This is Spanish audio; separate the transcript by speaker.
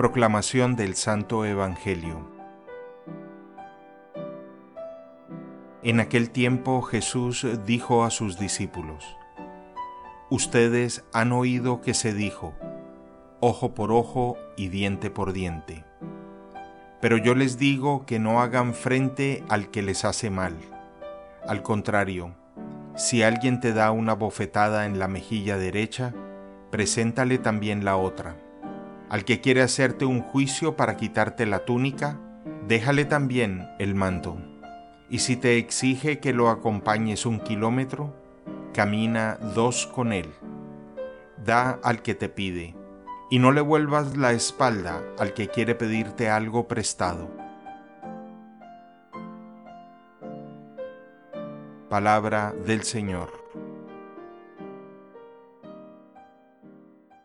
Speaker 1: Proclamación del Santo Evangelio. En aquel tiempo Jesús dijo a sus discípulos, Ustedes han oído que se dijo, ojo por ojo y diente por diente. Pero yo les digo que no hagan frente al que les hace mal. Al contrario, si alguien te da una bofetada en la mejilla derecha, preséntale también la otra. Al que quiere hacerte un juicio para quitarte la túnica, déjale también el manto. Y si te exige que lo acompañes un kilómetro, camina dos con él. Da al que te pide, y no le vuelvas la espalda al que quiere pedirte algo prestado. Palabra del Señor.